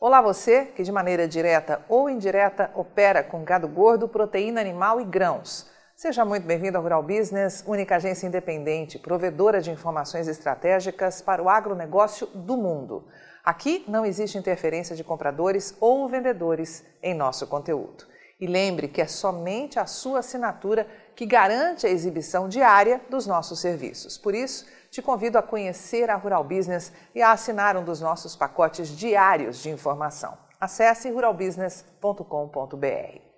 Olá você que de maneira direta ou indireta opera com gado gordo, proteína animal e grãos. Seja muito bem-vindo ao Rural Business, única agência independente, provedora de informações estratégicas para o agronegócio do mundo. Aqui não existe interferência de compradores ou vendedores em nosso conteúdo. E lembre que é somente a sua assinatura que garante a exibição diária dos nossos serviços. Por isso, te convido a conhecer a Rural Business e a assinar um dos nossos pacotes diários de informação. Acesse ruralbusiness.com.br.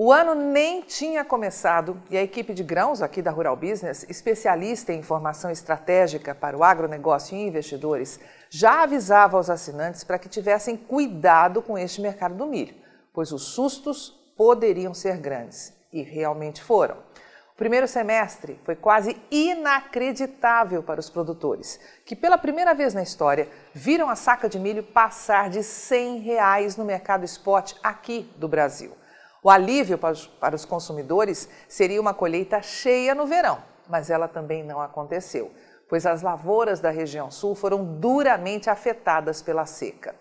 O ano nem tinha começado e a equipe de grãos aqui da Rural Business, especialista em informação estratégica para o agronegócio e investidores, já avisava aos assinantes para que tivessem cuidado com este mercado do milho, pois os sustos poderiam ser grandes e realmente foram primeiro semestre foi quase inacreditável para os produtores, que pela primeira vez na história viram a saca de milho passar de 100 reais no mercado spot aqui do Brasil. O alívio para os consumidores seria uma colheita cheia no verão, mas ela também não aconteceu, pois as lavouras da região sul foram duramente afetadas pela seca.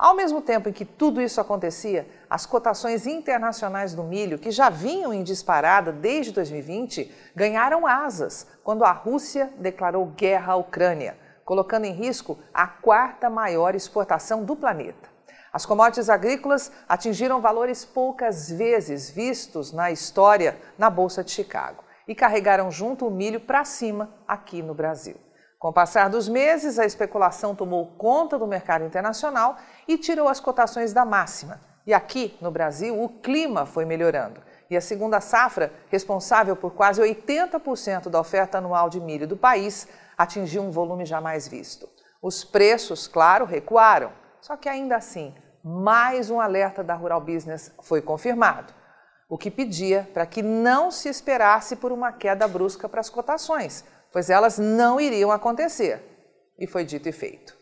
Ao mesmo tempo em que tudo isso acontecia, as cotações internacionais do milho, que já vinham em disparada desde 2020, ganharam asas quando a Rússia declarou guerra à Ucrânia, colocando em risco a quarta maior exportação do planeta. As commodities agrícolas atingiram valores poucas vezes vistos na história na Bolsa de Chicago e carregaram junto o milho para cima aqui no Brasil. Com o passar dos meses, a especulação tomou conta do mercado internacional e tirou as cotações da máxima. E aqui, no Brasil, o clima foi melhorando. E a segunda safra, responsável por quase 80% da oferta anual de milho do país, atingiu um volume jamais visto. Os preços, claro, recuaram. Só que ainda assim, mais um alerta da Rural Business foi confirmado, o que pedia para que não se esperasse por uma queda brusca para as cotações, pois elas não iriam acontecer. E foi dito e feito.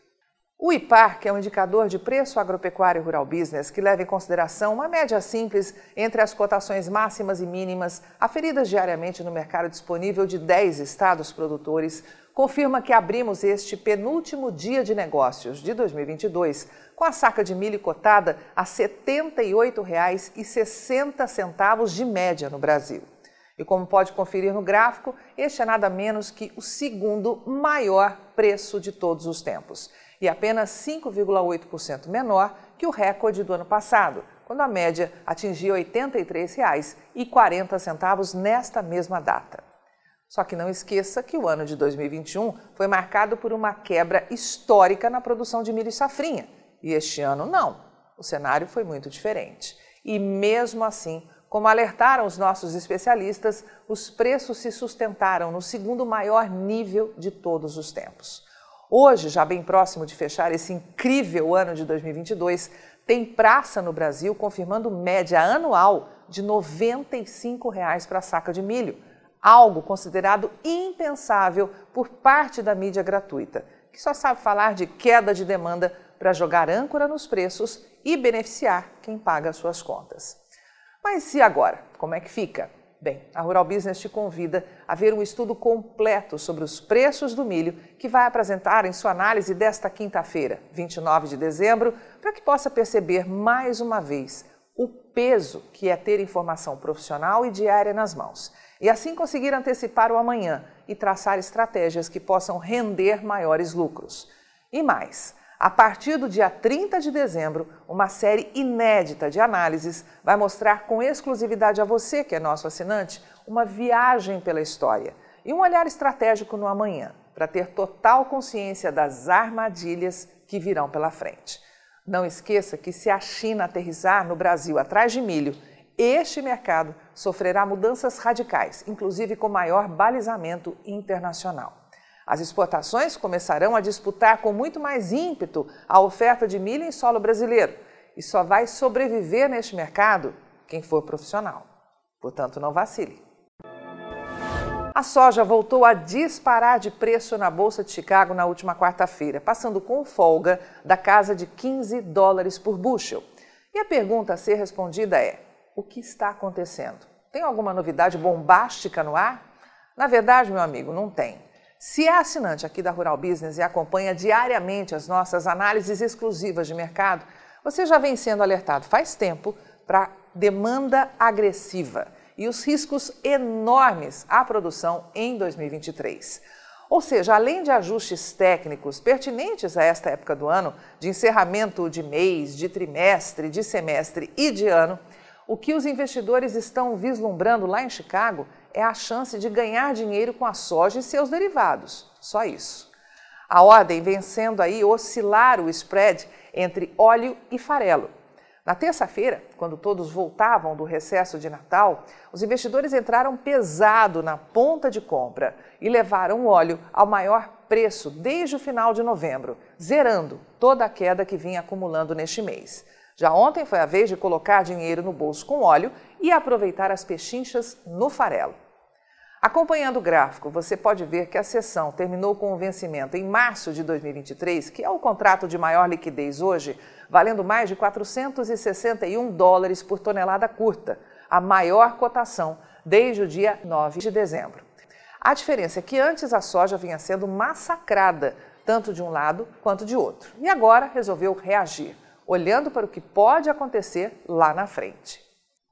O IPAR, que é um indicador de preço agropecuário rural business que leva em consideração uma média simples entre as cotações máximas e mínimas aferidas diariamente no mercado disponível de 10 estados produtores, confirma que abrimos este penúltimo dia de negócios de 2022 com a saca de milho cotada a R$ 78,60 de média no Brasil. E como pode conferir no gráfico, este é nada menos que o segundo maior preço de todos os tempos e apenas 5,8% menor que o recorde do ano passado, quando a média atingia R$ 83,40 nesta mesma data. Só que não esqueça que o ano de 2021 foi marcado por uma quebra histórica na produção de milho e safrinha, e este ano não. O cenário foi muito diferente. E mesmo assim, como alertaram os nossos especialistas, os preços se sustentaram no segundo maior nível de todos os tempos. Hoje, já bem próximo de fechar esse incrível ano de 2022, tem praça no Brasil confirmando média anual de R$ 95 para a saca de milho, algo considerado impensável por parte da mídia gratuita, que só sabe falar de queda de demanda para jogar âncora nos preços e beneficiar quem paga as suas contas. Mas e agora? Como é que fica? Bem, a Rural Business te convida a ver um estudo completo sobre os preços do milho que vai apresentar em sua análise desta quinta-feira, 29 de dezembro, para que possa perceber mais uma vez o peso que é ter informação profissional e diária nas mãos e assim conseguir antecipar o amanhã e traçar estratégias que possam render maiores lucros. E mais, a partir do dia 30 de dezembro, uma série inédita de análises vai mostrar com exclusividade a você, que é nosso assinante, uma viagem pela história e um olhar estratégico no amanhã, para ter total consciência das armadilhas que virão pela frente. Não esqueça que se a China aterrizar no Brasil atrás de milho, este mercado sofrerá mudanças radicais, inclusive com maior balizamento internacional. As exportações começarão a disputar com muito mais ímpeto a oferta de milho em solo brasileiro e só vai sobreviver neste mercado quem for profissional. Portanto, não vacile. A soja voltou a disparar de preço na Bolsa de Chicago na última quarta-feira, passando com folga da casa de 15 dólares por bushel. E a pergunta a ser respondida é: o que está acontecendo? Tem alguma novidade bombástica no ar? Na verdade, meu amigo, não tem. Se é assinante aqui da Rural Business e acompanha diariamente as nossas análises exclusivas de mercado, Você já vem sendo alertado faz tempo para demanda agressiva e os riscos enormes à produção em 2023. Ou seja, além de ajustes técnicos pertinentes a esta época do ano, de encerramento de mês, de trimestre, de semestre e de ano, o que os investidores estão vislumbrando lá em Chicago é a chance de ganhar dinheiro com a soja e seus derivados. Só isso. A ordem vem sendo aí oscilar o spread entre óleo e farelo. Na terça-feira, quando todos voltavam do recesso de Natal, os investidores entraram pesado na ponta de compra e levaram o óleo ao maior preço desde o final de novembro, zerando toda a queda que vinha acumulando neste mês. Já ontem foi a vez de colocar dinheiro no bolso com óleo e aproveitar as pechinchas no farelo. Acompanhando o gráfico, você pode ver que a sessão terminou com o vencimento em março de 2023, que é o contrato de maior liquidez hoje, valendo mais de 461 dólares por tonelada curta, a maior cotação desde o dia 9 de dezembro. A diferença é que antes a soja vinha sendo massacrada, tanto de um lado quanto de outro, e agora resolveu reagir, olhando para o que pode acontecer lá na frente.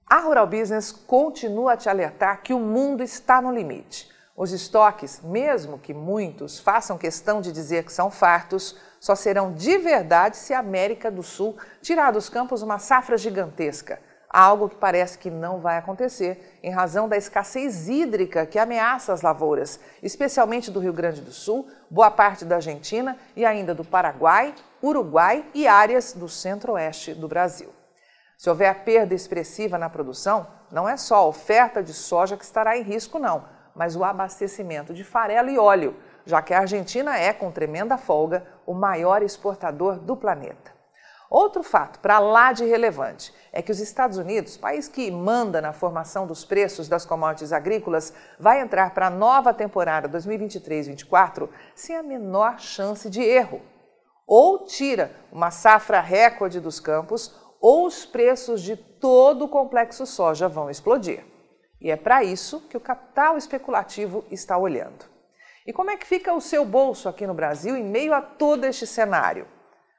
A Rural Business continua a te alertar que o mundo está no limite. Os estoques, mesmo que muitos façam questão de dizer que são fartos, só serão de verdade se a América do Sul tirar dos campos uma safra gigantesca, algo que parece que não vai acontecer em razão da escassez hídrica que ameaça as lavouras, especialmente do Rio Grande do Sul, boa parte da Argentina e ainda do Paraguai, Uruguai e áreas do centro-oeste do Brasil. Se houver perda expressiva na produção, não é só a oferta de soja que estará em risco, não, mas o abastecimento de farelo e óleo, já que a Argentina é, com tremenda folga, o maior exportador do planeta. Outro fato, para lá de relevante, é que os Estados Unidos, país que manda na formação dos preços das commodities agrícolas, vai entrar para a nova temporada 2023-24 sem a menor chance de erro. Ou tira uma safra recorde dos campos, ou os preços de todo o complexo soja vão explodir. E é para isso que o capital especulativo está olhando. E como é que fica o seu bolso aqui no Brasil em meio a todo este cenário?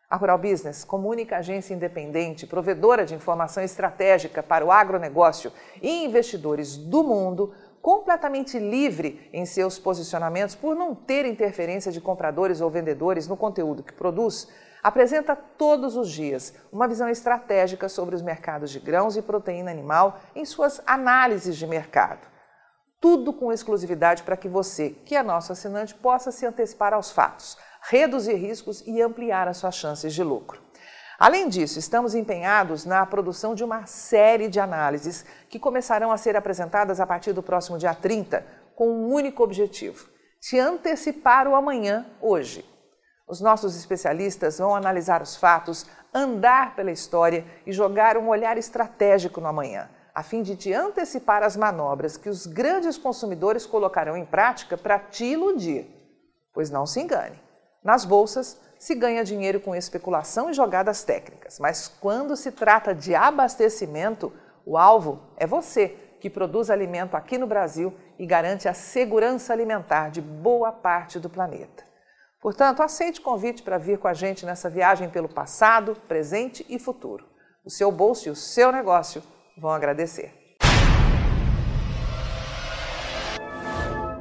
A Rural Business, como única agência independente, provedora de informação estratégica para o agronegócio e investidores do mundo, completamente livre em seus posicionamentos por não ter interferência de compradores ou vendedores no conteúdo que produz, apresenta todos os dias uma visão estratégica sobre os mercados de grãos e proteína animal em suas análises de mercado. Tudo com exclusividade para que você, que é nosso assinante, possa se antecipar aos fatos, reduzir riscos e ampliar as suas chances de lucro. Além disso, estamos empenhados na produção de uma série de análises que começarão a ser apresentadas a partir do próximo dia 30, com um único objetivo: te antecipar o amanhã hoje os nossos especialistas vão analisar os fatos, andar pela história e jogar um olhar estratégico no amanhã, a fim de te antecipar as manobras que os grandes consumidores colocarão em prática para te iludir. Pois não se engane, nas bolsas se ganha dinheiro com especulação e jogadas técnicas, mas quando se trata de abastecimento, o alvo é você que produz alimento aqui no Brasil e garante a segurança alimentar de boa parte do planeta. Portanto, aceite o convite para vir com a gente nessa viagem pelo passado, presente e futuro. O seu bolso e o seu negócio vão agradecer.